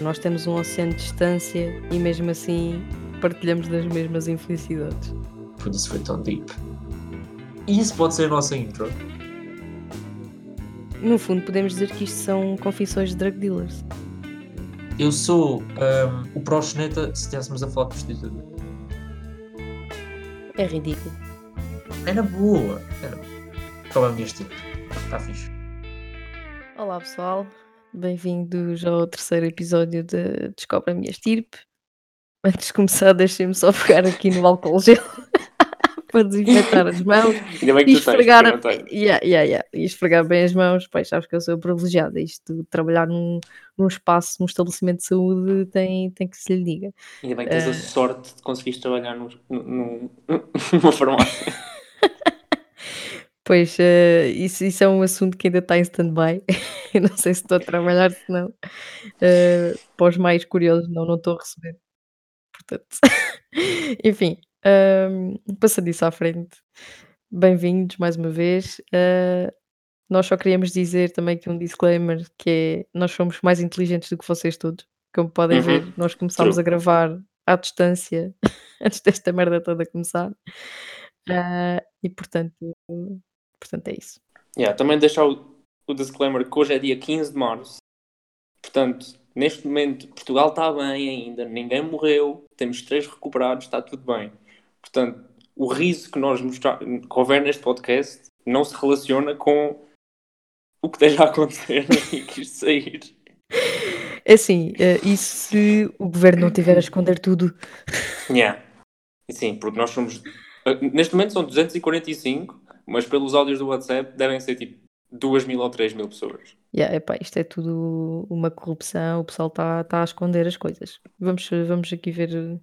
Nós temos um oceano de distância e mesmo assim partilhamos das mesmas infelicidades. Por isso foi tão deep. E isso pode ser a nossa intro. No fundo, podemos dizer que isto são confissões de drug dealers. Eu sou um, o proxeneta se estivéssemos a falar de prostituta. É ridículo. Era boa. Era... Qual é o meu estilo? Está fixe. Olá pessoal, bem-vindos ao terceiro episódio de Descobre a Minha Estirpe. Antes de começar, deixem-me só pegar aqui no álcool gel para desinfetar as mãos Ainda bem que e tu esfregar, tens, eu não tenho. yeah, yeah, yeah. e esfregar bem as mãos. Pois sabes que eu sou privilegiada. Isto de trabalhar num, num espaço, num estabelecimento de saúde, tem, tem que se lhe diga. Ainda bem que tens Eh. a sorte de conseguires trabalhar num- num- numa farmácia. Pois, eh, isso, isso é um assunto que ainda está em stand-by. Eu não sei se estou a trabalhar, se não. Eh, para os mais curiosos, não, não estou a receber. Portanto, enfim, ahm, passando isso à frente, bem-vindos mais uma vez. Eh, nós só queríamos dizer também que um disclaimer que é nós somos mais inteligentes do que vocês todos. Como podem Uhum, ver, nós começámos true. a gravar à distância antes desta merda toda começar. Ah, e portanto, portanto é isso. Yeah, também deixar o, o disclaimer que hoje é dia 15 de março. Portanto, neste momento, Portugal está bem ainda, ninguém morreu, temos três recuperados, está tudo bem. Portanto, o riso que nós mostrar, que houver neste podcast não se relaciona com o que esteja a acontecer e que isto sair. É assim, eh, e se o governo não tiver a esconder tudo? Yeah. Sim, porque nós somos. eh, Neste momento são 245, mas pelos áudios do WhatsApp devem ser tipo 2 mil ou 3 mil pessoas. Yeah, epá, isto é tudo uma corrupção, o pessoal está tá a esconder as coisas. Vamos, vamos aqui ver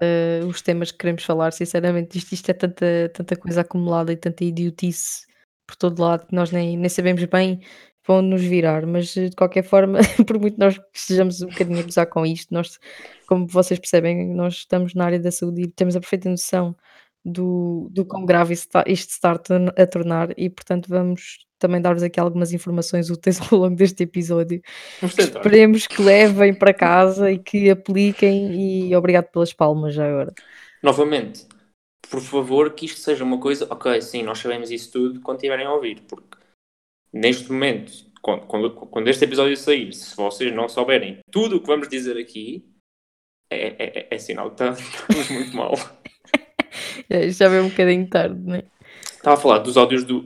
eh, os temas que queremos falar. Sinceramente, isto, isto é tanta, tanta coisa acumulada e tanta idiotice por todo lado que nós nem, nem sabemos bem onde nos virar. Mas eh, de qualquer forma, por muito nós estejamos um bocadinho a gozar com isto, nós, como vocês percebem, nós estamos na área da saúde e temos a perfeita noção do, do quão grave isto está, a torn- a tornar e, portanto, vamos também dar-vos aqui algumas informações úteis ao longo deste episódio. Esperemos que levem para casa e que apliquem e obrigado pelas palmas já agora. Novamente, por favor, que isto seja uma coisa. Ok, sim, nós sabemos isso tudo quando estiverem a ouvir, porque neste momento, quando, quando, quando este episódio sair, se vocês não souberem tudo o que vamos dizer aqui, é, é, é- é sinal que tá- estamos muito mal. É, Já veio um bocadinho tarde, não é? Estava a falar dos áudios do,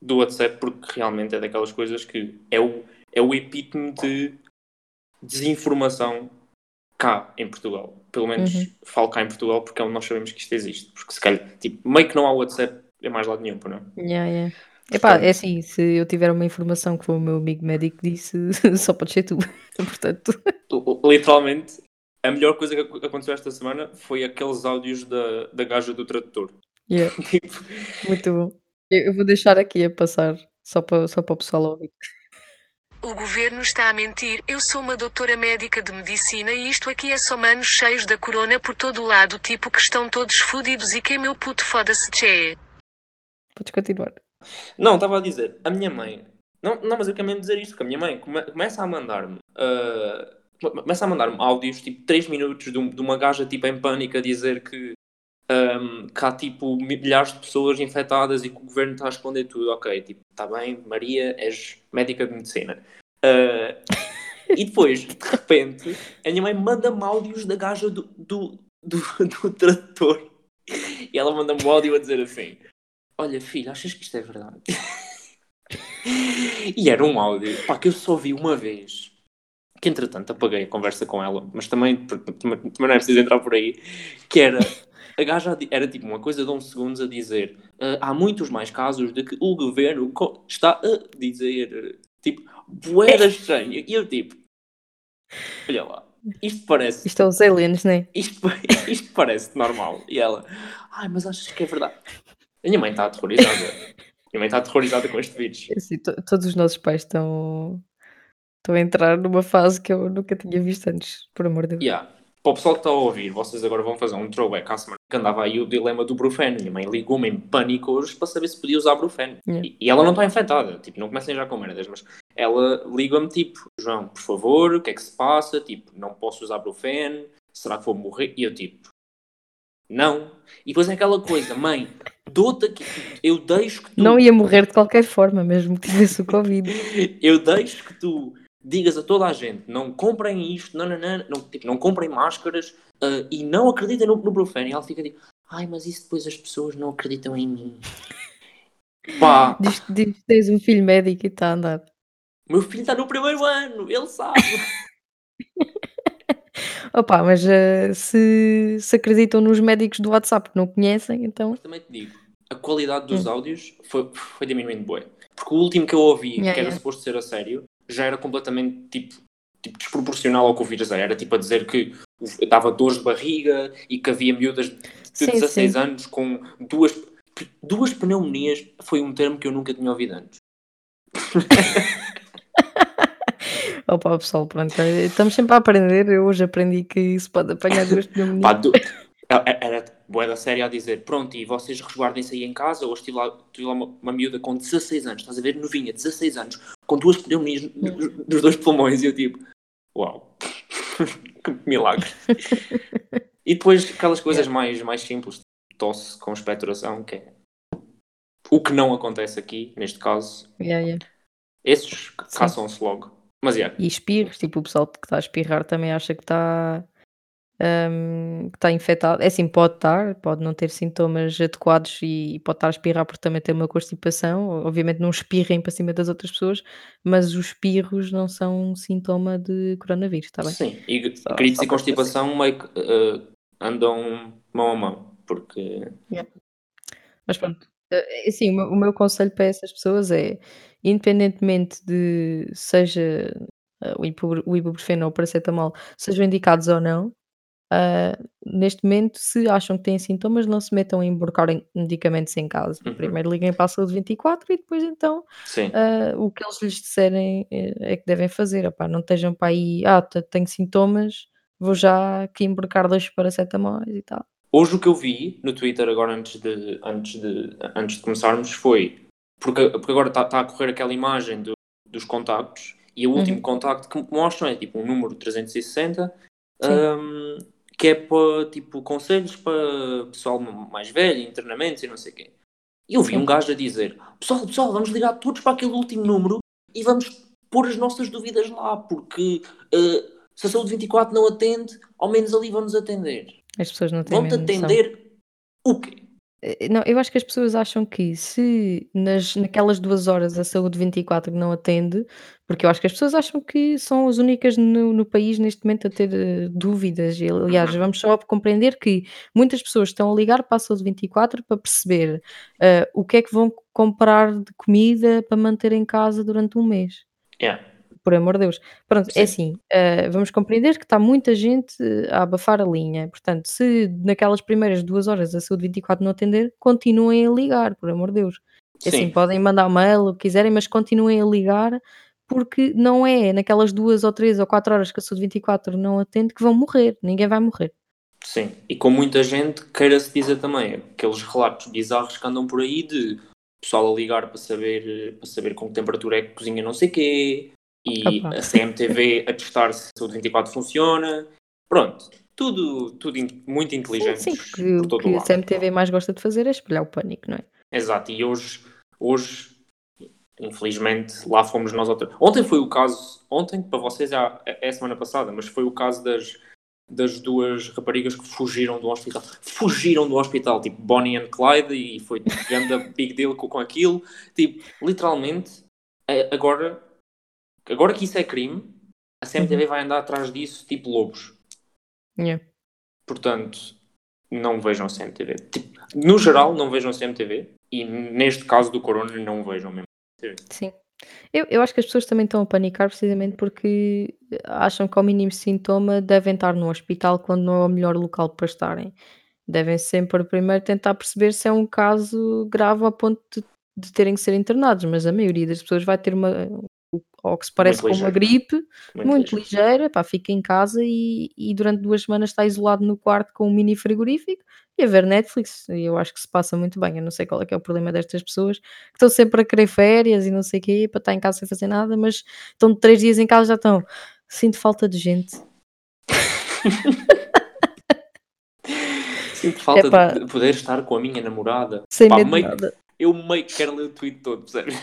do WhatsApp porque realmente é daquelas coisas que é o, é o epítome de desinformação cá em Portugal. Pelo menos Uhum. falo cá em Portugal porque é onde nós sabemos que isto existe. Porque se calhar, tipo, meio que não há WhatsApp em mais lado nenhum, não é? Yeah, yeah. Epá, é assim, se eu tiver uma informação que foi o meu amigo médico disse, só pode ser tu. Portanto, Literalmente, a melhor coisa que ac- aconteceu esta semana foi aqueles áudios da, da gaja do tradutor. yeah, Tipo, muito bom. Eu vou deixar aqui a passar, só para, só para o pessoal ouvir. O governo está a mentir. Eu sou uma doutora médica de medicina e isto aqui é só manos cheios da corona por todo o lado, tipo que estão todos fudidos e que meu puto foda-se, tchê. Podes continuar. Não, estava a dizer, a minha mãe. Não, não mas eu quero mesmo dizer isto, que a minha mãe come- começa a mandar-me. come- começa a mandar-me áudios, tipo 3 minutos de, um- de uma gaja tipo em pânico a dizer que, ahm, que há tipo milhares de pessoas infectadas e que o governo está a esconder tudo. Ok, tipo, está bem, Maria, és médica de medicina. Ah, e depois, de repente, a minha mãe manda-me áudios da gaja do, do, do, do tradutor. E ela manda-me um áudio a dizer assim: Olha, filho, achas que isto é verdade? e era um áudio pá, que eu só vi uma vez. Que entretanto apaguei a conversa com ela, mas também, também, não é preciso entrar por aí. Que era a gaja era tipo uma coisa de uns segundos a dizer: "Ah, há muitos mais casos de que o governo está a dizer, tipo, boeda estranho. E eu tipo, olha lá, isto parece Isto é os aliens, não é? isto, isto parece normal. E ela, ai, mas achas que é verdade? A minha mãe está aterrorizada. A minha mãe está aterrorizada com este. É assim, to- todos os nossos pais estão, estão a entrar numa fase que eu nunca tinha visto antes, por amor de Deus. Yeah. Para o pessoal que está a ouvir, vocês agora vão fazer um throwback à semana que andava aí o dilema do Brufeno. Minha mãe ligou-me em pânico hoje para saber se podia usar Brufeno. Yeah. E, e ela não está infectada. Tipo, não comecem já com merdas, mas ela liga-me tipo, João, por favor, o que é que se passa? Tipo, não posso usar Brufen, será que vou morrer? E eu tipo, não. E depois é aquela coisa, mãe, dou-te aqui, eu deixo que tu, Não ia morrer de qualquer forma, mesmo que tivesse o Covid. eu deixo que tu digas a toda a gente, não comprem isto, não, não, não, não, tipo, não comprem máscaras ah, e não acreditem no, no Brufen. E ela fica tipo, ai, mas isso depois as pessoas não acreditam em mim. Pá, Diz, diz que tens um filho médico e está a andar. meu filho está no primeiro ano, ele sabe. Opa, mas eh, se, se acreditam nos médicos do WhatsApp que não conhecem, então. Mas também te digo, a qualidade dos Hum. áudios foi, foi diminuindo bué. Porque o último que eu ouvi, Yeah, que era yeah. suposto ser a sério, já era completamente tipo, tipo desproporcional ao que o vírus era. Era tipo a dizer que dava dores de barriga e que havia miúdas de Sim, 16 sim. anos com duas, duas pneumonias. Foi um termo que eu nunca tinha ouvido antes. Opa, pessoal, pronto, estamos sempre a aprender. Eu hoje aprendi que se pode apanhar duas Pá, pneumonias. du- era- bué da série a dizer, pronto, e vocês resguardem-se aí em casa, hoje tive lá, tive lá uma, uma miúda com 16 anos, estás a ver, novinha, 16 anos, com duas pneumonias nos, nos dois pulmões, e eu tipo, uau, que milagre. e depois aquelas coisas mais, mais simples, tosse com expectoração, que é o que não acontece aqui, neste caso, Yeah, yeah. esses caçam-se logo. Mas é, E espirros, tipo, o pessoal que está a espirrar também acha que está hum, que está infectado. É assim, pode estar, pode não ter sintomas adequados e pode estar a espirrar porque também tem uma constipação. Obviamente não espirrem para cima das outras pessoas, mas os espirros não são um sintoma de coronavírus, está bem? sim, e Só- gritos só e constipação meio que eh, andam mão a mão, porque Mas pronto, eh, assim, o meu, o meu conselho para essas pessoas é, independentemente de seja eh, o ibuprofeno ou o paracetamol sejam indicados ou não, ah, neste momento, se acham que têm sintomas, não se metam a emborcar em medicamentos em casa. Uhum. Primeiro liguem para a saúde 24 e depois então ah, o que eles lhes disserem eh, é que devem fazer. Opá, não estejam para aí, ah, te- tenho sintomas, vou já aqui emborcar dois paracetamóis e tal. Hoje o que eu vi no Twitter agora antes de, antes de, antes de começarmos foi porque, porque agora está a correr aquela imagem do- dos contactos e o último Uhum. contacto que mostram é tipo um número 360 Sim. Que é para tipo conselhos para pessoal mais velho, internamentos e não sei o quê. E eu vi um gajo a dizer: Pessoal, pessoal, vamos ligar todos para aquele último número e vamos pôr as nossas dúvidas lá, porque eh, se a saúde 24 não atende, ao menos ali vamos atender. As pessoas não têm Vão-te noção. atender o quê? Eh, Não, eu acho que as pessoas acham que se nas, naquelas duas horas a saúde 24 não atende, porque eu acho que as pessoas acham que são as únicas no, no país neste momento a ter eh, dúvidas. E, aliás, vamos só compreender que muitas pessoas estão a ligar para a saúde 24 para perceber eh, o que é que vão comprar de comida para manter em casa durante um mês. Yeah. Por amor de Deus. Pronto, é Sim. assim, eh, vamos compreender que está muita gente eh, a abafar a linha. Portanto, se naquelas primeiras duas horas a saúde 24 não atender, continuem a ligar, por amor de Deus. É assim, Sim, podem mandar mail, o que quiserem, mas continuem a ligar, porque não é naquelas duas ou três ou quatro horas que a saúde 24 não atende que vão morrer. Ninguém vai morrer. sim. E com muita gente, queira-se dizer também, aqueles relatos bizarros que andam por aí de pessoal a ligar para saber, para saber com que temperatura é que cozinha não sei quê, e Opa. a CMTV a testar se a saúde 24 funciona. Pronto, tudo, tudo muito Sim, inteligente sim, porque por o que o a. CMTV mais gosta de fazer é espelhar o pânico, não é? Exato, e hoje, hoje, infelizmente, lá fomos nós outra. Ontem foi o caso, ontem para vocês é, é a semana passada, mas foi o caso das, das duas raparigas que fugiram do hospital. Fugiram do hospital, tipo Bonnie and Clyde, e foi grande big deal com, com aquilo. Tipo, literalmente, é- agora, agora que isso é crime, a CMTV vai andar atrás disso, tipo lobos. Yeah. Portanto, não vejam CMTV. Tipo, no geral, não vejam CMTV. E neste caso do Corona, não vejam mesmo. Sim. Eu, eu acho que as pessoas também estão a panicar precisamente porque acham que ao mínimo sintoma devem estar no hospital quando não é o melhor local para estarem. Devem sempre primeiro tentar perceber se é um caso grave a ponto de, de terem que ser internados, mas a maioria das pessoas vai ter uma, ou que se parece Muito com uma ligeiro. gripe, Muito, muito ligeiro. ligeira, pá, fica em casa e, e durante duas semanas está isolado no quarto com um mini frigorífico e a ver Netflix. E eu acho que se passa muito bem. Eu não sei qual é que é o problema destas pessoas que estão sempre a querer férias e não sei o quê, para estar em casa sem fazer nada, mas estão três dias em casa já estão. Sinto falta de gente. Sinto falta Epá. de, de poder estar com a minha namorada. Sem Pá, medo de meio- nada. Eu meio que quero ler o tweet todo, percebes?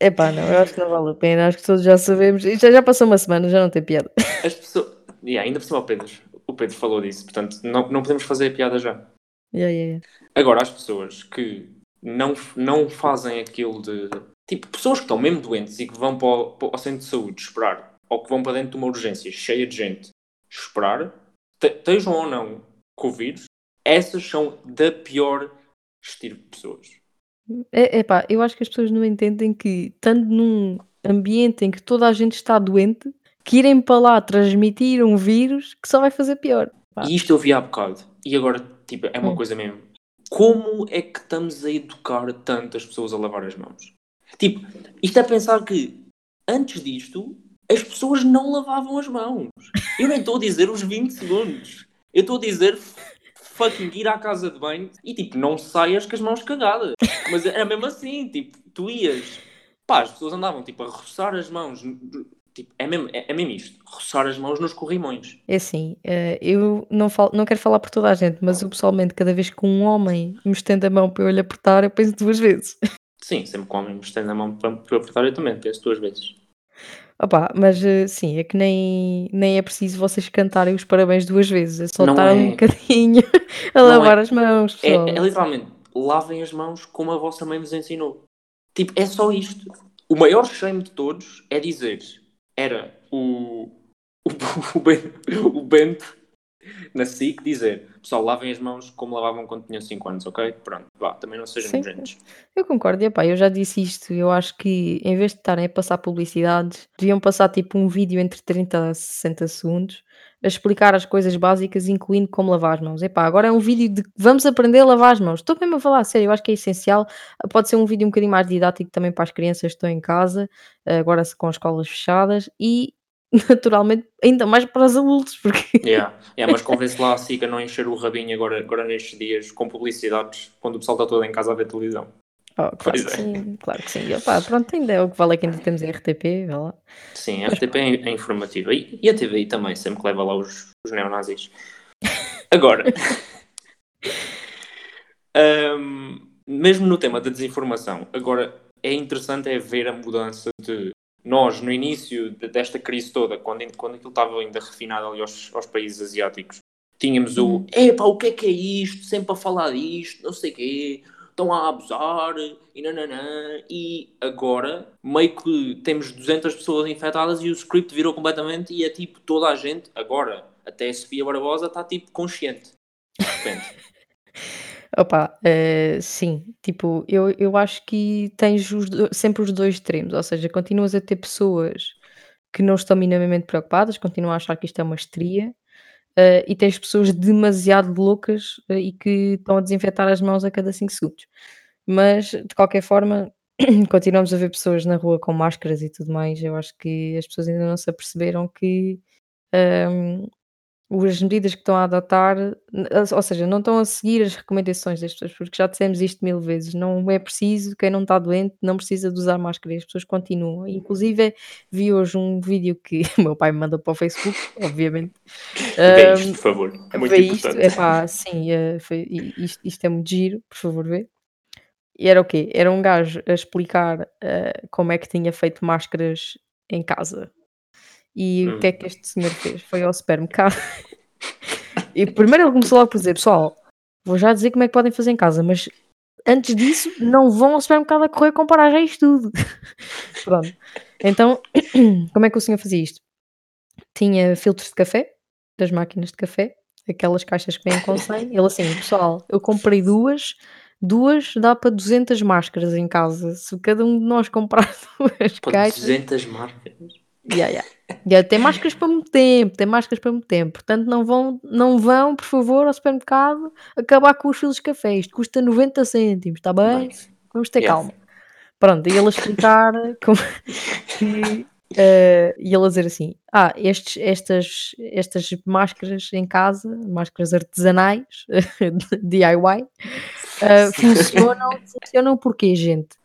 Epá, não, eu acho que não vale a pena, acho que todos já sabemos. Isto já, já passou uma semana, já não tem piada. As pessoas. Yeah, ainda por cima o Pedro. O Pedro falou disso, portanto, não, não podemos fazer a piada já. Yeah, yeah. Agora, as pessoas que não, não fazem aquilo de. Tipo, pessoas que estão mesmo doentes e que vão para o, para o centro de saúde esperar, ou que vão para dentro de uma urgência cheia de gente esperar, te- estejam ou não vírus, essas são da pior estirpe de pessoas. É, epá, eu acho que as pessoas não entendem que, estando num ambiente em que toda a gente está doente, que irem para lá transmitir um vírus que só vai fazer pior. Pá. E isto eu vi há bocado. E agora, tipo, é uma Hum. coisa mesmo. Como é que estamos a educar tantas pessoas a lavar as mãos? Tipo, isto é pensar que antes disto as pessoas não lavavam as mãos. Eu nem estou a dizer os 20 segundos. Eu estou a dizer fucking ir à casa de banho e tipo, não saias com as mãos cagadas. Mas era mesmo assim, tipo, tu ias. Pá, as pessoas andavam tipo a roçar as mãos. Tipo, é mesmo, é, é mesmo isto. Roçar as mãos nos corrimões. É assim, eh, eu não, falo, não quero falar por toda a gente, mas eu pessoalmente, cada vez que um homem me estende a mão para eu lhe apertar, eu penso duas vezes. Sim, sempre que o homem me estende a mão para eu apertar, eu também penso duas vezes. Opá, mas eh, sim, é que nem, nem é preciso vocês cantarem os parabéns duas vezes, é só Não estar é. um bocadinho a Não lavar é. as mãos, É, pessoal. é literalmente, lavem as mãos como a vossa mãe vos ensinou. Tipo, é só isto. O maior shame de todos é dizer, era o, o, o, Ben- o Bento na SIC dizer, pessoal, lavem as mãos como lavavam quando tinham 5 anos, ok? Pronto, vá, também não sejam Sim. nojentos. Eu concordo, e, epá, eu já disse isto, eu acho que em vez de estarem a passar publicidades, deviam passar tipo um vídeo entre 30 a 60 segundos a explicar as coisas básicas, incluindo como lavar as mãos. Epá, agora é um vídeo de vamos aprender a lavar as mãos. Estou mesmo a falar sério, eu acho que é essencial. Pode ser um vídeo um bocadinho mais didático também para as crianças que estão em casa, agora com as escolas fechadas, e naturalmente ainda mais para os adultos, porque Yeah. Yeah, mas convence lá a SIC a não encher o rabinho agora, agora nestes dias com publicidades, quando o pessoal está todo em casa a ver televisão. Oh, claro Pois que é. sim, claro que sim. E, opá, pronto, ainda é o que vale é que ainda temos a RTP, lá. Sim, a RTP é, é informativa. E, e a TVI também, sempre que leva lá os, os neonazis. Agora, hum, mesmo no tema da desinformação, agora é interessante é ver a mudança de nós, no início de- desta crise toda, quando, quando aquilo estava ainda refinado ali aos, aos países asiáticos, tínhamos o Uhum. epá, o que é que é isto? Sempre a falar disto, não sei o quê, estão a abusar e nananã. E agora, meio que temos 200 pessoas infectadas e o script virou completamente e é tipo toda a gente, agora, até a Sofia Barbosa está tipo consciente. De repente. Opa, eh, sim, tipo, eu, eu acho que tens os do- sempre os dois extremos, ou seja, continuas a ter pessoas que não estão minimamente preocupadas, continuam a achar que isto é uma histeria, eh, e tens pessoas demasiado loucas eh, e que estão a desinfetar as mãos a cada 5 segundos. Mas, de qualquer forma, continuamos a ver pessoas na rua com máscaras e tudo mais. Eu acho que as pessoas ainda não se aperceberam que hum, as medidas que estão a adotar, ou seja, não estão a seguir as recomendações das pessoas, porque já dissemos isto mil vezes, não é preciso, quem não está doente não precisa de usar máscara, as pessoas continuam. Inclusive, vi hoje um vídeo que o meu pai me mandou para o Facebook, obviamente. Vê isto, por favor. Muito Vê isto, importante. é pá, sim, eh, foi- isto, isto é muito giro, por favor, vê. E era o quê? Era um gajo a explicar eh, como é que tinha feito máscaras em casa. E o que é que este senhor fez? Foi ao supermercado. E primeiro ele começou logo por dizer: Pessoal, vou já dizer como é que podem fazer em casa, mas antes disso, não vão ao supermercado a correr comparar já isto tudo. Pronto. Então, como é que o senhor fazia isto? Tinha filtros de café, das máquinas de café, aquelas caixas que vêm com 100. Ele assim, pessoal, eu comprei duas, duas dá para 200 máscaras em casa. Se cada um de nós comprar duas Pô, caixas. 200 marcas. Yeah, yeah. Yeah, tem máscaras para muito tempo, tem máscaras para muito tempo. Portanto, não vão, não vão, por favor, ao supermercado acabar com os filos de café. Isto custa 90 cêntimos, está bem? Nice. Vamos ter Yeah. calma. Pronto, e ele a explicar como que. eh, e ele a dizer assim: Ah, estes, estas, estas máscaras em casa, máscaras artesanais, DIY, eh, funcionam, funcionam porquê, gente?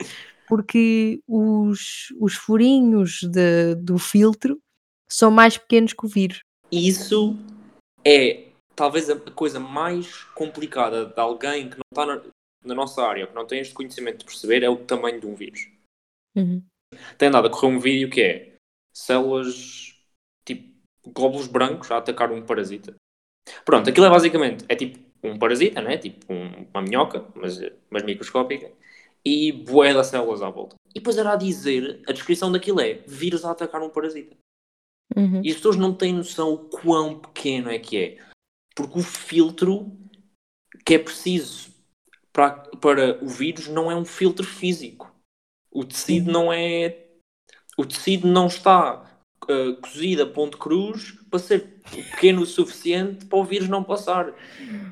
Porque os, os furinhos de- do filtro são mais pequenos que o vírus. Isso é talvez a coisa mais complicada de alguém que não está na, na nossa área, que não tem este conhecimento de perceber, é o tamanho de um vírus. Uhum. Tem andado a correr um vídeo que é células tipo glóbulos brancos a atacar um parasita. Pronto, aquilo é basicamente é tipo um parasita, né? tipo um- uma minhoca, mas, mas microscópica, e bué de células à volta. E depois era a dizer, a descrição daquilo é vírus a atacar um parasita. Uhum. E as pessoas não têm noção o quão pequeno é que é. Porque o filtro que é preciso para, para o vírus não é um filtro físico. O tecido não é. O tecido não está uh, cozido a ponto cruz para ser pequeno o suficiente para o vírus não passar.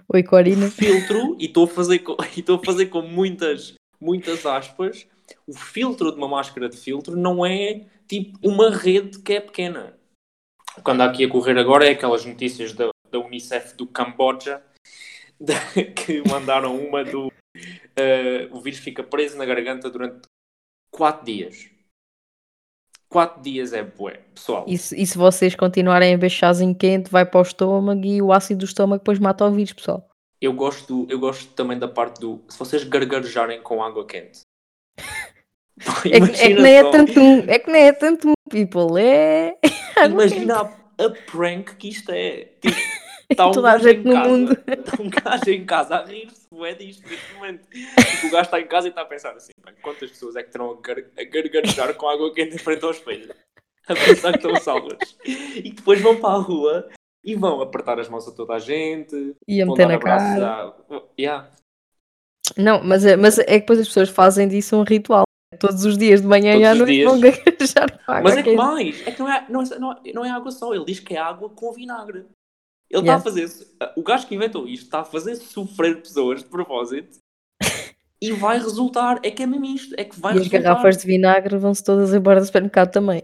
Oi, Corina. O filtro, e estou a fazer com, e estou a fazer com muitas, muitas aspas, o filtro de uma máscara de filtro não é tipo uma rede que é pequena. O que anda aqui a correr agora é aquelas notícias da, da Unicef do Camboja da- que mandaram uma do eh, o vírus fica preso na garganta durante 4 dias. 4 dias é bué, pessoal. E se, e se vocês continuarem a chazinho quente, vai para o estômago e o ácido do estômago depois mata o vírus, pessoal. Eu gosto, eu gosto também da parte do. Se vocês gargarejarem com água quente. É que, é que nem é tanto um, é que nem é tanto um, people, é... Imagina a, a prank que isto é. Tipo, está um Toda a gente no casa, mundo. Está um gajo em casa a rir-se bué disto neste momento. Tipo, o gajo está em casa e está a pensar assim: "Bem, quantas pessoas é que terão a, gar a gargarejar com água quente em frente ao espelho? A pensar que estão salvas. E depois vão para a rua e vão apertar as mãos a toda a gente. E a meter na cara. à- Yeah. Não, mas é, mas é que depois as pessoas fazem disso um ritual. Todos os dias de manhã Todos e à noite vão gaguejar água Mas é que mais, é que não é, não, é, não, é, não é água só, ele diz que é água com vinagre. Ele Yeah. está a fazer, o gajo que inventou isto está a fazer sofrer pessoas de propósito e vai resultar, é que é mesmo isto, é que vai E as resultar. garrafas de vinagre vão-se todas embora do supermercado também.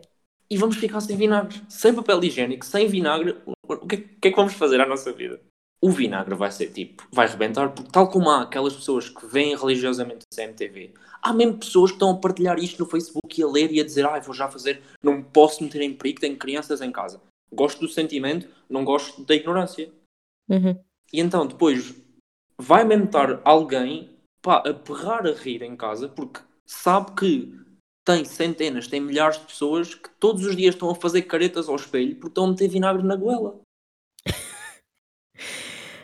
E vamos ficar sem vinagre, sem papel higiênico, sem vinagre, o que, é- o que é que vamos fazer à nossa vida? O vinagre vai ser tipo, vai rebentar, porque tal como há aquelas pessoas que veem religiosamente a CMTV, há mesmo pessoas que estão a partilhar isto no Facebook e a ler e a dizer, ah, vou já fazer, não me posso meter em perigo, tenho crianças em casa. Gosto do sentimento, não gosto da ignorância. Uhum. E então depois vai mesmo estar alguém pá, a berrar a rir em casa porque sabe que tem centenas, tem milhares de pessoas que todos os dias estão a fazer caretas ao espelho porque estão a meter vinagre na goela.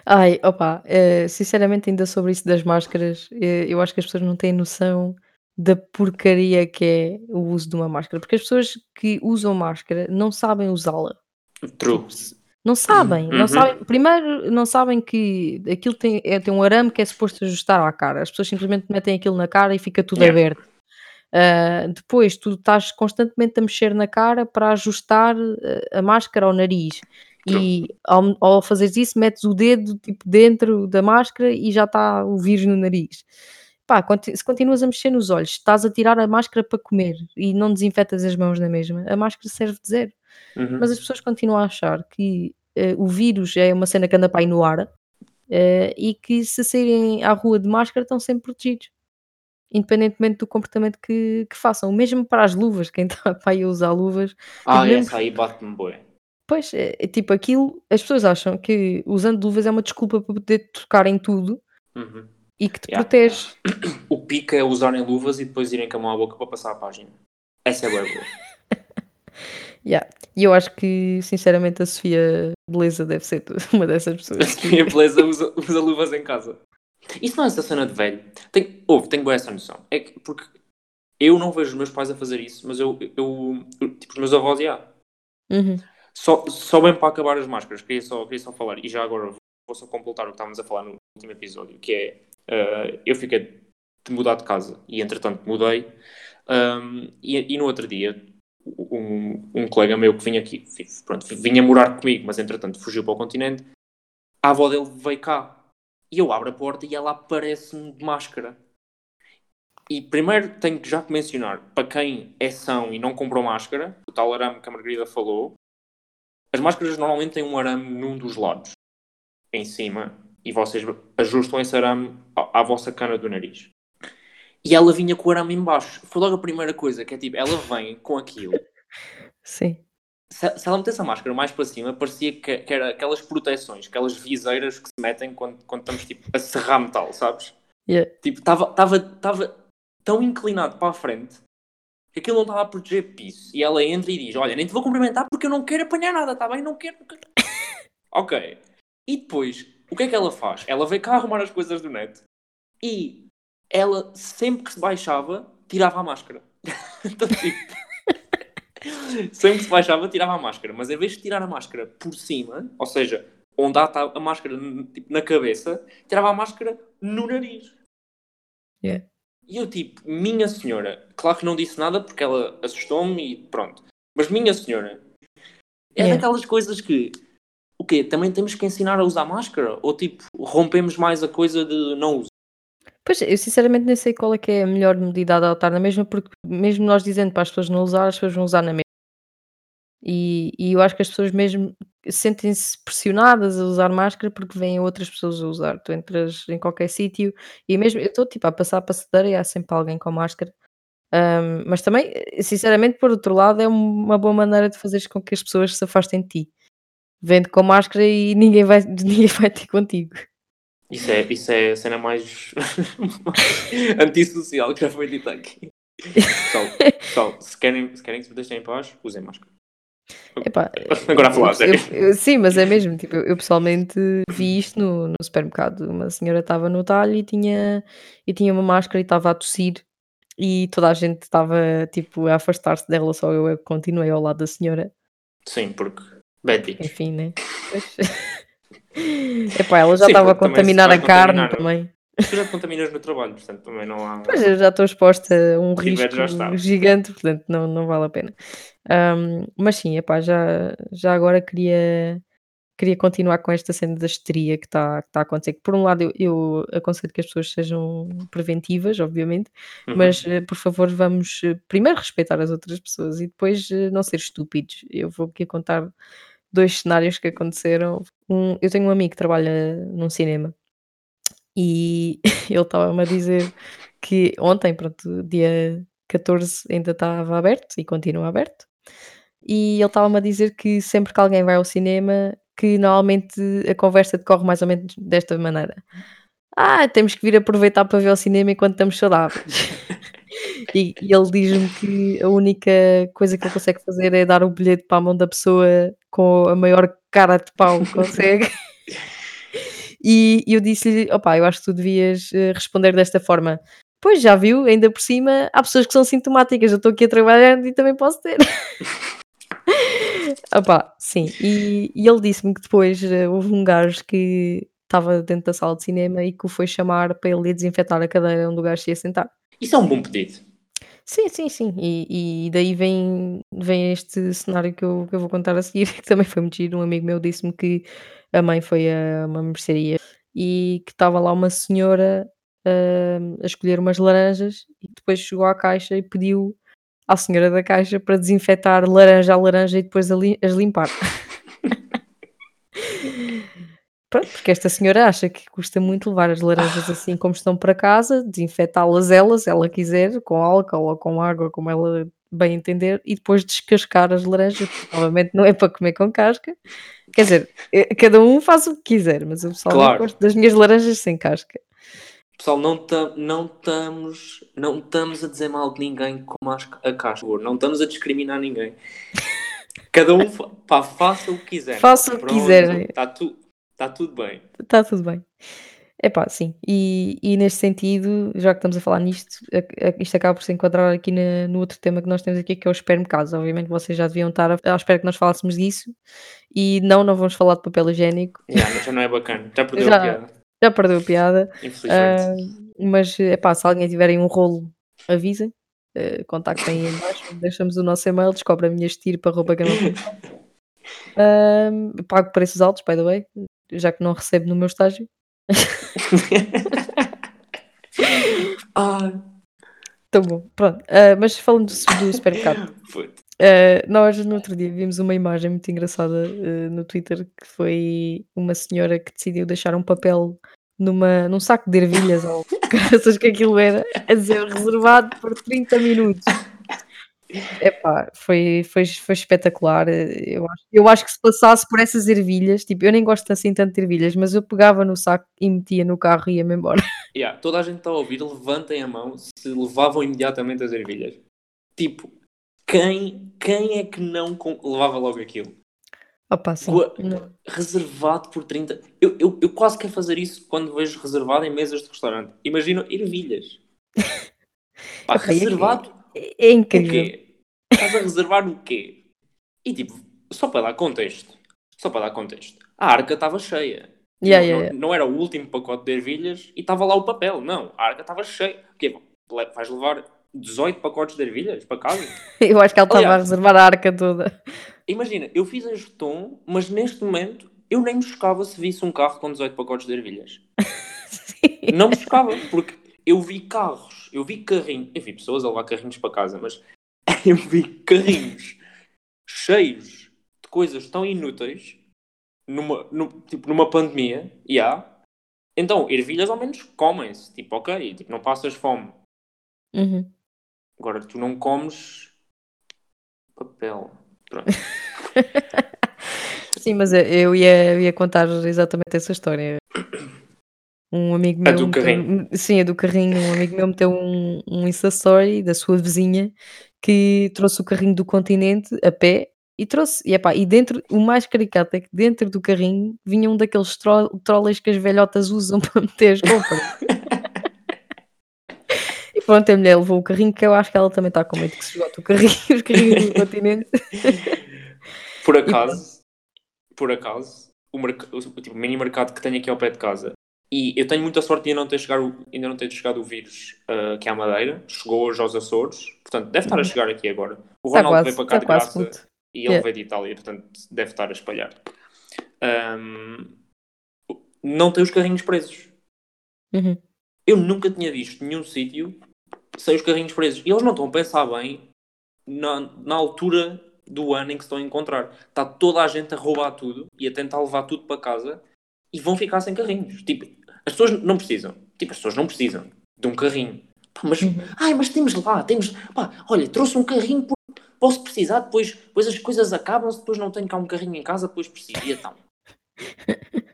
Ai, opa, eh, sinceramente, ainda sobre isso das máscaras, eh, eu acho que as pessoas não têm noção da porcaria que é o uso de uma máscara, porque as pessoas que usam máscara não sabem usá-la. True. Não sabem, Uhum. não sabem. Primeiro, não sabem que aquilo tem, é, tem um arame que é suposto ajustar à cara. As pessoas simplesmente metem aquilo na cara e fica tudo Yeah. aberto. Ah, depois, tu estás constantemente a mexer na cara para ajustar eh, a máscara ao nariz. E ao, ao fazeres isso, metes o dedo tipo, dentro da máscara e já está o vírus no nariz. Pá, se continuas a mexer nos olhos, estás a tirar a máscara para comer e não desinfetas as mãos na mesma, a máscara serve de zero. Uhum. Mas as pessoas continuam a achar que eh, o vírus é uma cena que anda para aí no ar eh, e que se saírem à rua de máscara estão sempre protegidos. Independentemente do comportamento que, que façam. Mesmo para as luvas, quem está para aí a usar luvas, Ah, mesmo- essa aí bate-me bué. pois é, é tipo aquilo, as pessoas acham que usando luvas é uma desculpa para poder tocar em tudo Uhum. e que te Yeah. protege. O pique é usarem luvas e depois irem com a mão à boca para passar a página. Essa é bué boa. Yeah. E eu acho que, sinceramente, a Sofia Beleza deve ser uma dessas A pessoas. que- minha beleza usa, usa luvas em casa. Isso não é essa cena de velho. Tem, tenho boa essa noção. É que, porque eu não vejo os meus pais a fazer isso, mas eu, eu, eu- tipo, os meus avós, já. Uhum. Só, só bem para acabar as máscaras, queria só, queria só falar, e já agora vou só completar o que estávamos a falar no último episódio, que é, eh, eu fiquei de mudar de casa, e entretanto mudei, um, e, e no outro dia, um, um colega meu que vinha aqui, pronto, vinha morar comigo, mas entretanto fugiu para o continente, a avó dele veio cá, e eu abro a porta e ela aparece-me de máscara. E primeiro tenho que já que mencionar, para quem é são e não comprou máscara, o tal arame que a Margarida falou, as máscaras normalmente têm um arame num dos lados, em cima, e vocês ajustam esse arame à, vossa cana do nariz. E ela vinha com o arame em baixo. Foi logo a primeira coisa, que é tipo, ela vem com aquilo. Sim. Se, se ela metesse a máscara mais para cima, parecia que, que era aquelas proteções, aquelas viseiras que se metem quando, quando estamos tipo, a serrar metal, sabes? Yeah. Tipo, estava tão inclinado para a frente que aquilo não estava a proteger piso. E ela entra e diz: Olha, nem te vou cumprimentar porque eu não quero apanhar nada, está bem? Não quero. Não quero. ok. E depois, o que é que ela faz? Ela veio cá arrumar as coisas do net e ela, sempre que se baixava, tirava a máscara. então, tipo, sempre que se baixava, tirava a máscara. Mas em vez de tirar a máscara por cima, ou seja, onde há a máscara tipo, na cabeça, tirava a máscara no nariz. Yeah. E eu, tipo, minha senhora, claro que não disse nada porque ela assustou-me e pronto. Mas minha senhora, é Yeah. daquelas coisas que, o quê? Também temos que ensinar a usar máscara? Ou tipo, rompemos mais a coisa de não usar? Pois, eu sinceramente nem sei qual é que é a melhor medida a adotar na mesma, porque mesmo nós dizendo para as pessoas não usar, as pessoas vão usar na mesma. E, e eu acho que as pessoas mesmo sentem-se pressionadas a usar máscara porque veem outras pessoas a usar. Tu entras em qualquer sítio e mesmo eu estou tipo a passar a passadeira e há sempre alguém com máscara. Ahm, mas também, sinceramente, por outro lado, é uma boa maneira de fazeres com que as pessoas se afastem de ti. Vendo com máscara e ninguém vai, ninguém vai ter contigo. Isso é, isso é a cena mais antissocial que já foi dita aqui. Pessoal, pessoal, se querem, se querem que se deixem em paz, usem máscara. Epá, Agora a falar, eu- sério. eu- eu- sim, mas é mesmo. Tipo, eu, eu pessoalmente vi isto no, no supermercado. Uma senhora estava no talho e tinha, e tinha uma máscara e estava a tossir. E toda a gente estava tipo a afastar-se dela, só eu é que continuei ao lado da senhora. Sim, porque bad bitch. Enfim, né? Epá, ela já Sim, estava a contaminar a carne contaminar, também. Tu já te contaminas no trabalho, portanto também não há. Pois eu já estou exposta a um risco gigante, portanto não, não vale a pena. Ahm, mas sim, epá, já, já agora queria, queria continuar com esta cena da histeria que está tá a acontecer. Por um lado, eu, eu aconselho que as pessoas sejam preventivas, obviamente, Uhum. mas eh, por favor, vamos eh, primeiro respeitar as outras pessoas e depois eh, não ser estúpidos. Eu vou aqui contar dois cenários que aconteceram. Um, eu tenho um amigo que trabalha num cinema e ele estava-me a dizer que ontem, pronto, dia 14 ainda estava aberto e continua aberto. E ele estava-me a dizer que sempre que alguém vai ao cinema, que normalmente a conversa decorre mais ou menos desta maneira. Ah, temos que vir aproveitar para ver o cinema enquanto estamos saudáveis. e, e ele diz-me que a única coisa que ele consegue fazer é dar o bilhete para a mão da pessoa com a maior cara de pau que consegue. E eu disse-lhe: opá, eu acho que tu devias eh, responder desta forma. Pois já viu, ainda por cima, há pessoas que são sintomáticas. Eu estou aqui a trabalhar e também posso ter. opá, sim. E, e ele disse-me que depois eh, houve um gajo que estava dentro da sala de cinema e que o foi chamar para ele desinfetar a cadeira onde o gajo se ia sentar. Isso é um bom pedido. Sim, sim, sim. E, e daí vem, vem este cenário que eu, que eu vou contar a seguir, que também foi muito giro. Um amigo meu disse-me que a mãe foi a uma mercearia e que estava lá uma senhora hum, a escolher umas laranjas e depois chegou à caixa e pediu à senhora da caixa para desinfetar laranja a laranja e depois a li- as limpar. Pronto, porque esta senhora acha que custa muito levar as laranjas assim como estão para casa, desinfetá-las ela, se ela quiser, com álcool ou com água, como ela bem entender, e depois descascar as laranjas, porque novamente não é para comer com casca. Quer dizer, eh, cada um faz o que quiser, mas eu pessoalmente Claro. gosto das minhas laranjas sem casca. Pessoal, não tam- não estamos não estamos a dizer mal de ninguém com a casca. Não estamos a discriminar ninguém. Cada um pá, faça o que quiser. Faça o que quiserem. Está tu, tá tudo bem. Está tudo bem. Epá, sim. E, e neste sentido, já que estamos a falar nisto, a- a- isto acaba por se enquadrar aqui na- no outro tema que nós temos aqui, que é os supermercados. Obviamente vocês já deviam estar à espera que nós falássemos disso. E não, não vamos falar de papel higiênico. Já, já não é bacana. Já perdeu Já. a piada. Já perdeu a piada. Infelizmente. Ah, mas, epá, se alguém tiverem um rolo, avisem. Uh, contactem aí em baixo, deixamos o nosso e-mail, descobre a minha estirpa.gmail.com uh, Pago preços altos, by the way, já que não recebo no meu estágio. Ai. Tão bom. Pronto. ah, mas falando do, do supermercado, ah, nós no outro dia vimos uma imagem muito engraçada ah, no Twitter que foi uma senhora que decidiu deixar um papel numa, num saco de ervilhas ou graças que aquilo era, a dizer reservado por 30 minutos. Epá, foi, foi, foi espetacular. Eu acho, eu acho que se passasse por essas ervilhas, tipo, eu nem gosto assim tanto de ervilhas, mas eu pegava no saco e metia no carro e ia-me embora. Yeah, toda a gente está a ouvir, levantem a mão se levavam imediatamente as ervilhas. Tipo, quem, quem é que não levava logo aquilo? Opa, sim. Reservado por 30. Eu, eu, eu quase quero fazer isso quando vejo reservado em mesas de restaurante. Imagina ervilhas. Pá, reservado É, é incrível. Estás a reservar o quê? E tipo, só para dar contexto. Só para dar contexto. A arca estava cheia. Yeah, não, yeah, yeah. não era o último pacote de ervilhas e estava lá o papel. Não, a arca estava cheia. Le- Vais levar 18 pacotes de ervilhas para casa? Eu acho que ela estava a reservar a arca toda. Imagina, eu fiz este tom, mas neste momento eu nem me chocava se visse um carro com 18 pacotes de ervilhas. Não me chocava, porque eu vi carros, eu vi carrinhos, eu vi pessoas a levar carrinhos para casa, mas eu vi carrinhos cheios de coisas tão inúteis numa, nu- tipo, numa pandemia, e há. Então, ervilhas ao menos comem-se, tipo, ok, tipo, não passas fome. Uhum. Agora, tu não comes papel. Pronto. Sim, mas eu- ia, eu ia contar exatamente essa história. Um amigo A meu. do meteu- carrinho. sim, a do carrinho. Um amigo meu meteu um, um Insta Story da sua vizinha que trouxe o carrinho do continente a pé e trouxe. E, epá, e dentro, o mais caricato é que dentro do carrinho vinha um daqueles tro trolleys que as velhotas usam para meter as compras. E pronto, a mulher levou o carrinho, que eu acho que ela também está com medo que se esgote o carrinho, os carrinhos do continente. Por acaso, por acaso, o, merc- o, tipo, o mini mercado que tenho aqui ao pé de casa, e eu tenho muita sorte de ainda não ter chegado, ainda não ter chegado o vírus uh, que é à Madeira, chegou hoje aos Açores, portanto deve estar a chegar aqui agora. O Está Ronaldo quase, veio para cá está de graça e ele Yeah. veio de Itália, portanto deve estar a espalhar. Ahm, não tem os carrinhos presos. Uhum. Eu nunca tinha visto nenhum sítio sem os carrinhos presos. E eles não estão a pensar bem na, na altura do ano em que se estão a encontrar. Está toda a gente a roubar tudo e a tentar levar tudo para casa e vão ficar sem carrinhos. Tipo, as pessoas não precisam. Tipo, as pessoas não precisam de um carrinho. Pá, mas, Uhum. ai, mas temos lá, temos. Pá, olha, trouxe um carrinho, porque posso precisar, depois, depois as coisas acabam-se, depois não tenho cá um carrinho em casa, depois preciso. E então.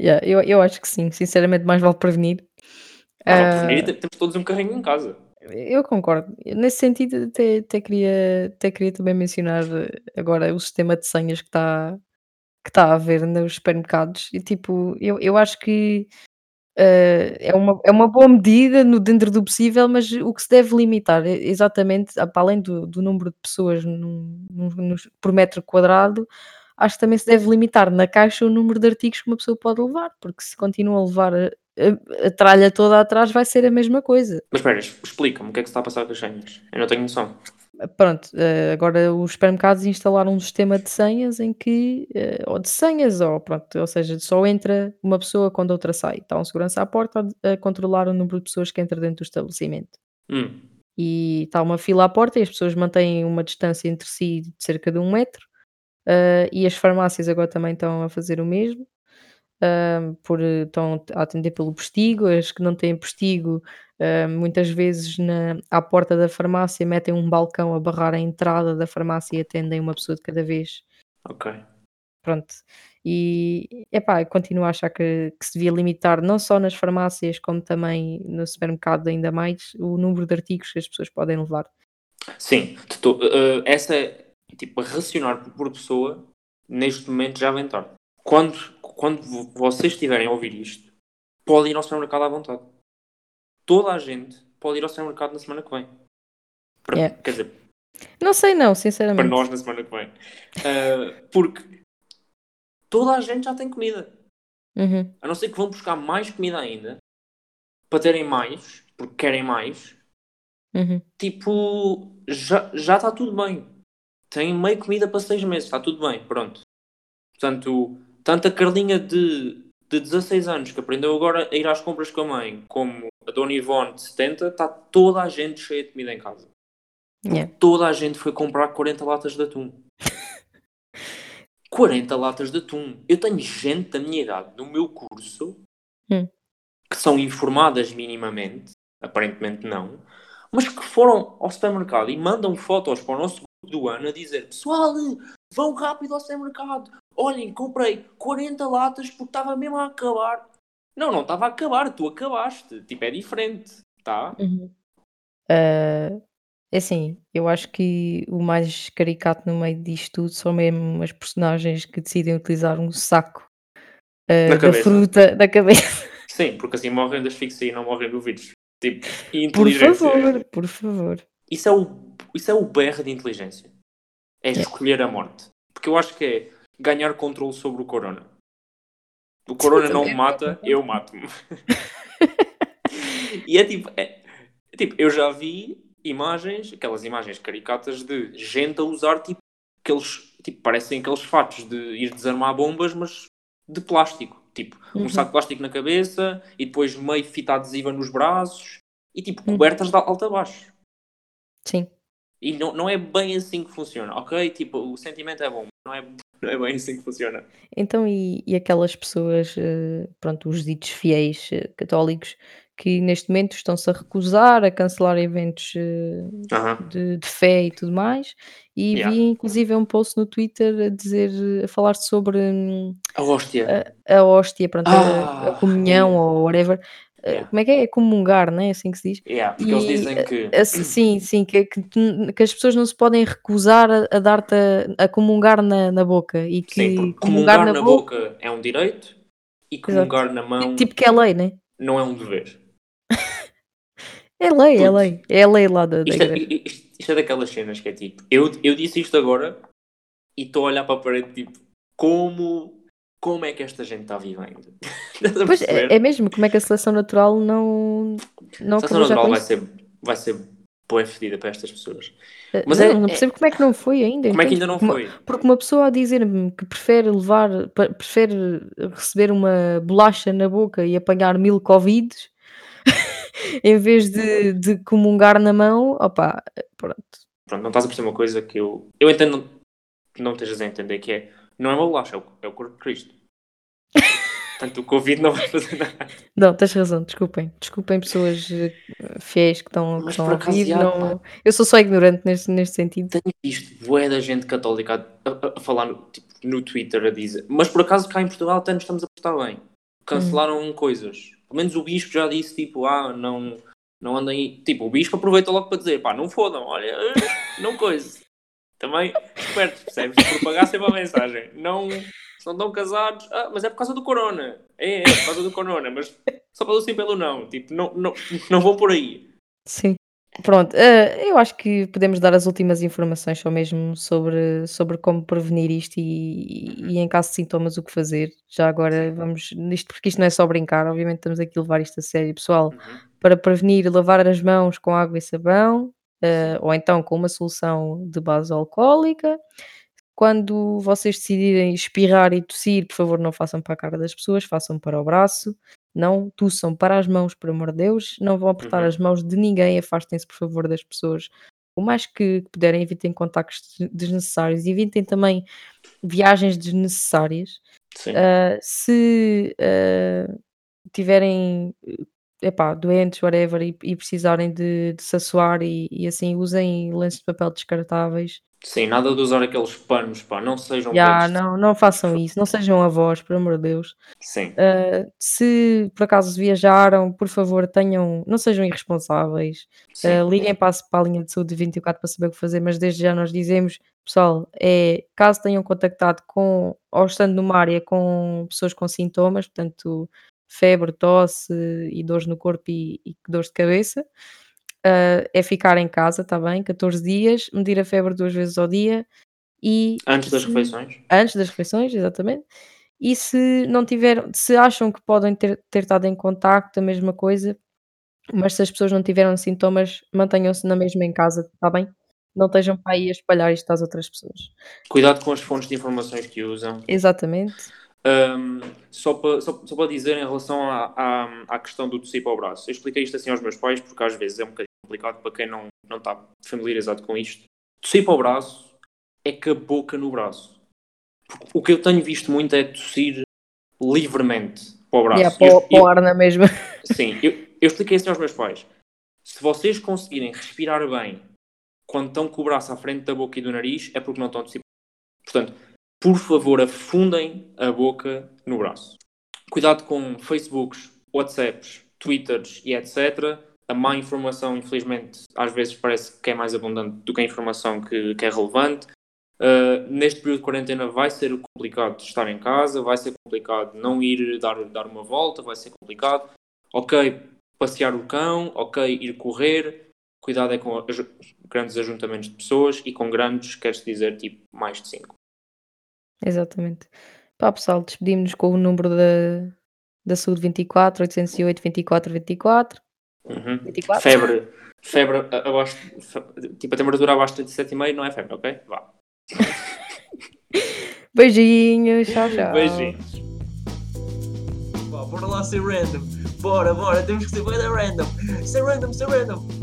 Yeah, eu, eu acho que sim, sinceramente, mais vale prevenir. Ao Ah, preferir, te- temos todos um carrinho em casa. eu concordo. Nesse sentido, até, até, queria, até queria também mencionar agora o sistema de senhas que está que tá a haver nos supermercados. E tipo, eu, eu acho que eh, é, uma, é uma boa medida no, dentro do possível, mas o que se deve limitar é exatamente, para além do, do número de pessoas por metro quadrado, acho que também se deve limitar na caixa o número de artigos que uma pessoa pode levar, porque se continua a levar a, a- a tralha toda atrás, vai ser a mesma coisa. Mas espera, es- explica-me o que é que se está a passar com as senhas. Eu não tenho noção. Pronto, eh, agora os supermercados instalaram um sistema de senhas em que, eh, ou de senhas, ou pronto, ou seja, só entra uma pessoa quando outra sai. Está um segurança à porta a, controlar o número de pessoas que entra dentro do estabelecimento. Hum. E está uma fila à porta e as pessoas mantêm uma distância entre si de cerca de um metro. eh, e as farmácias agora também estão a fazer o mesmo. ah, por, estão a atender pelo postigo, as que não têm postigo, ah, muitas vezes na, à porta da farmácia metem um balcão a barrar a entrada da farmácia e atendem uma pessoa de cada vez. Ok. Pronto. E epá, continuo a achar que, que se devia limitar não só nas farmácias, como também no supermercado ainda mais, o número de artigos que as pessoas podem levar. Sim, eh, essa é tipo a racionar por- pessoa neste momento já vem tarde. Quando, quando vo- vocês estiverem a ouvir isto, podem ir ao supermercado à vontade. Toda a gente pode ir ao supermercado na semana que vem. Para- Yeah. Quer dizer, Não sei não, para sinceramente. nós na semana que vem. Eh, porque toda a gente já tem comida. Uhum, A não ser que vão buscar mais comida ainda para terem mais, porque querem mais. uhum. tipo, já, já está tudo bem. Tem meio comida para seis meses, está tudo bem, pronto. Portanto, tanto a Carlinha de, de 16 anos, que aprendeu agora a ir às compras com a mãe, como a Dona Ivone de 70, está toda a gente cheia de comida em casa. Yeah. Toda a gente foi comprar 40 latas de atum. 40 latas de atum. Eu tenho gente da minha idade no meu curso Hum. que são informadas minimamente, aparentemente não, mas que foram ao supermercado e mandam fotos para o nosso grupo do ano a dizer: Pessoal, vão rápido ao supermercado. Olhem, comprei 40 latas porque estava mesmo a acabar. Não, não estava a acabar, tu acabaste. Tipo, é diferente, tá? Uhum. É assim, eu acho que o mais caricato no meio disto tudo são mesmo as personagens que decidem utilizar um saco Na da cabeça. fruta na cabeça. Sim, porque assim morrem da asfixia e não morrem do vírus. Tipo, Por favor, por favor. Isso é o, isso é o berro de inteligência. É Yeah. escolher a morte. Porque eu acho que é ganhar controle sobre o corona. O corona não me também. mata, eu mato-me. e é tipo, é, é tipo, eu já vi imagens, aquelas imagens caricatas de gente a usar tipo aqueles, tipo, parecem aqueles fatos de ir desarmar bombas, mas de plástico. Tipo, um Uhum. saco de plástico na cabeça e depois meio fita adesiva nos braços e tipo Uhum. cobertas de alto a baixo. Sim. E não, não é bem assim que funciona, ok? Tipo, o sentimento é bom, não é, não é bem assim que funciona. Então, e, e aquelas pessoas, eh, pronto, os ditos fiéis eh, católicos, que neste momento estão-se a recusar a cancelar eventos Aham. de, de fé e tudo mais, e Yeah. vi inclusive um post no Twitter a dizer, a falar sobre hum, A hóstia. a hóstia, pronto, a- a, Ah, comunhão ou whatever. Eh, Yeah. Como é que é? É comungar, não é? Assim que se diz? Yeah, porque eles e, dizem que. Eh, sim, sim, que, que, que as pessoas não se podem recusar a, a dar-te a, a comungar na, na boca e que Sim, porque comungar na boca é um direito e comungar na mão tipo que é lei, né? não é um dever. É lei, é lei, é a lei lá da, da Isto é, isto é daquelas cenas que é tipo, eu, eu disse isto agora e estou a olhar para a parede tipo, como, como é que esta gente está vivendo? Estás a Pois é, é mesmo, como é que a seleção natural não, não A seleção natural vai ser, vai ser boa fedida para estas pessoas. Eh, mas não, é- não é- percebo como é que não foi ainda. Como é que ainda não foi? Porque uma pessoa a dizer-me que prefere levar, prefere receber uma bolacha na boca e apanhar mil covides em vez de, de comungar na mão, opá, pronto. Pronto, não estás a perceber uma coisa que eu. Eu entendo que não estejas a entender que é. Não é uma bolacha, é o, é o corpo de Cristo. Portanto, o Covid não vai fazer nada. Não, tens razão, desculpem. Desculpem pessoas eh, fiéis que estão, que estão por a ouvir. não- Eu sou só ignorante neste, neste sentido. Tenho visto bué da gente católica a, a- a falar no, tipo, no Twitter a dizer. Mas por acaso cá em Portugal até nos estamos a portar bem. Cancelaram coisas. Pelo menos o bispo já disse tipo, ah, não, não andem. Tipo, o bispo aproveita logo para dizer, pá, não fodam, olha, eh, não coisa. Também espertos, percebes? Propagar sempre a mensagem. Não, se não estão casados, ah, mas é por causa do corona. É, é, por causa do corona, mas só pelo sim pelo não. Tipo, não, não, não vão por aí. Sim. Pronto, eh, eu acho que podemos dar as últimas informações só mesmo sobre, sobre como prevenir isto e, e em caso de sintomas o que fazer. Já agora vamos nisto, porque isto não é só brincar, obviamente estamos aqui a levar isto a sério, pessoal. Uhum. Para prevenir, lavar as mãos com água e sabão, eh, ou então com uma solução de base alcoólica. Quando vocês decidirem espirrar e tossir, por favor, não façam para a cara das pessoas, façam para o braço. Não tuçam para as mãos, por amor de Deus. Não vão apertar Uhum. as mãos de ninguém. Afastem-se, por favor, das pessoas. O mais que puderem, evitem contactos des- desnecessários. Evitem também viagens desnecessárias. Ah, se ah, tiverem epá, doentes, whatever, e, e precisarem de, de se assoar e, e assim, usem lenços de papel descartáveis. Sim, nada de usar aqueles panos, pá, não sejam Já, panos. não, não façam isso, não sejam avós, por amor de Deus. Sim, Ah, se por acaso viajaram, por favor, tenham, não sejam irresponsáveis. Uh, liguem para a, para a linha de saúde 24 para saber o que fazer, mas desde já nós dizemos, pessoal, é caso tenham contactado com, ou estando numa área com pessoas com sintomas, portanto, febre, tosse e dores no corpo e, e dores de cabeça, uh, é ficar em casa, está bem? 14 dias, medir a febre duas vezes ao dia e Antes das refeições. antes das refeições, exatamente. E se não tiveram, se acham que podem ter, ter estado em contacto, a mesma coisa, mas se as pessoas não tiveram sintomas, mantenham-se na mesma em casa, está bem? Não estejam para aí a espalhar isto às outras pessoas. Cuidado com as fontes de informações que usam. Exatamente. Um, só para só, só para dizer em relação à, à, à questão do tossir para o braço. Eu expliquei isto assim aos meus pais, porque às vezes é um bocadinho complicado para quem não, não está familiarizado com isto. Tossir para o braço é com a boca no braço. Porque o que eu tenho visto muito é tossir livremente para o braço. Yeah, para, Eu- para eu- o ar na mesma. Sim, eu, eu expliquei assim aos meus pais. Se vocês conseguirem respirar bem quando estão com o braço à frente da boca e do nariz, é porque não estão a tossir. Portanto, por favor, afundem a boca no braço. Cuidado com Facebooks, WhatsApps, Twitters e etc. A má informação, infelizmente, às vezes parece que é mais abundante do que a informação que, que é relevante. Uh, neste período de quarentena vai ser complicado estar em casa, vai ser complicado não ir dar, dar uma volta, vai ser complicado. Ok, passear o cão, ok, ir correr. Cuidado é com grandes ajuntamentos de pessoas e com grandes, queres dizer, tipo, mais de 5. Exatamente. Pá, pessoal, despedimos-nos com o número da, da Saúde 24, 808 24 24. Uhum. 24. Febre, febre a- abaixo, fe- tipo, a temperatura abaixo de 37,5 não é febre, ok? Vá. Beijinhos, tchau, tchau. Beijinhos. Pá, bora lá ser random. Bora, bora, temos que ser bem random. Ser random, ser random.